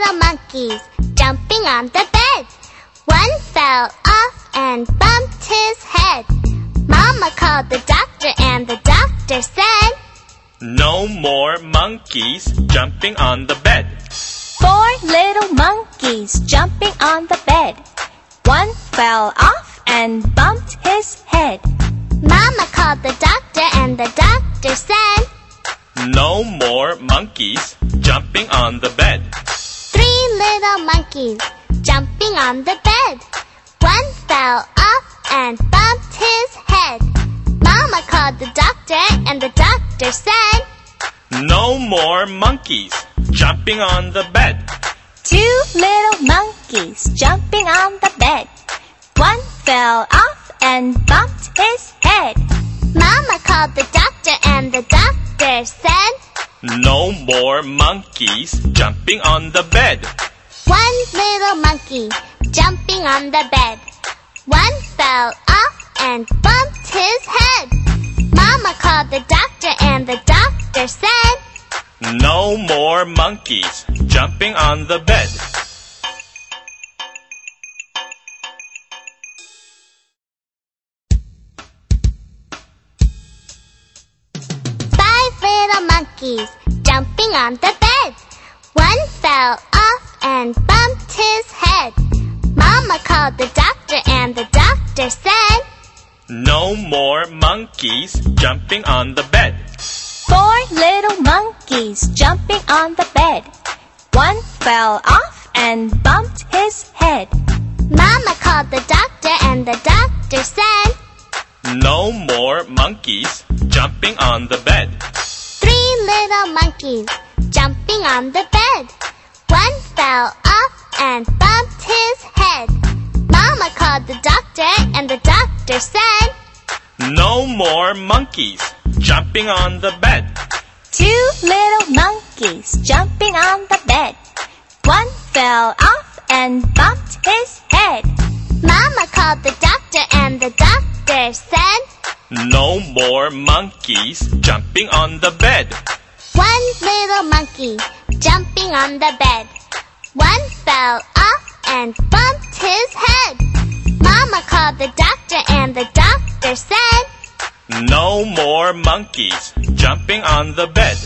little monkeys jumping on the bed. One fell off and bumped his head. Mama called the doctor and the doctor said, No more monkeys jumping on the bed. Four little monkeys jumping on the bed. One fell off and bumped his head. Mama called the doctor and the doctor said, No more monkeys jumping on the bed. Little monkeys jumping on the bed. One fell off and bumped his head. Mama called the doctor and the doctor said, No more monkeys jumping on the bed. Two little monkeys jumping on the bed. One fell off and bumped his head. Mama called the doctor and the doctor said, No more monkeys jumping on the bed. One little monkey jumping on the bed. One fell off and bumped his head. Mama called the doctor and the doctor said, No more monkeys jumping on the bed. Five little monkeys jumping on the bed. One fell off and bumped his head. Mama called the doctor and the doctor said, No more monkeys jumping on the bed. Four little monkeys jumping on the bed. One fell off and bumped his head. Mama called the doctor and the doctor said, No more monkeys jumping on the bed. Three little monkeys jumping on the bed. One fell off and bumped his head. Mama called the doctor and the doctor said, No more monkeys jumping on the bed. Two little monkeys jumping on the bed. One fell off and bumped his head. Mama called the doctor and the doctor said, No more monkeys jumping on the bed. One little monkey jumping on the bed. And bumped his head. Mama called the doctor and the doctor said, No more monkeys jumping on the bed.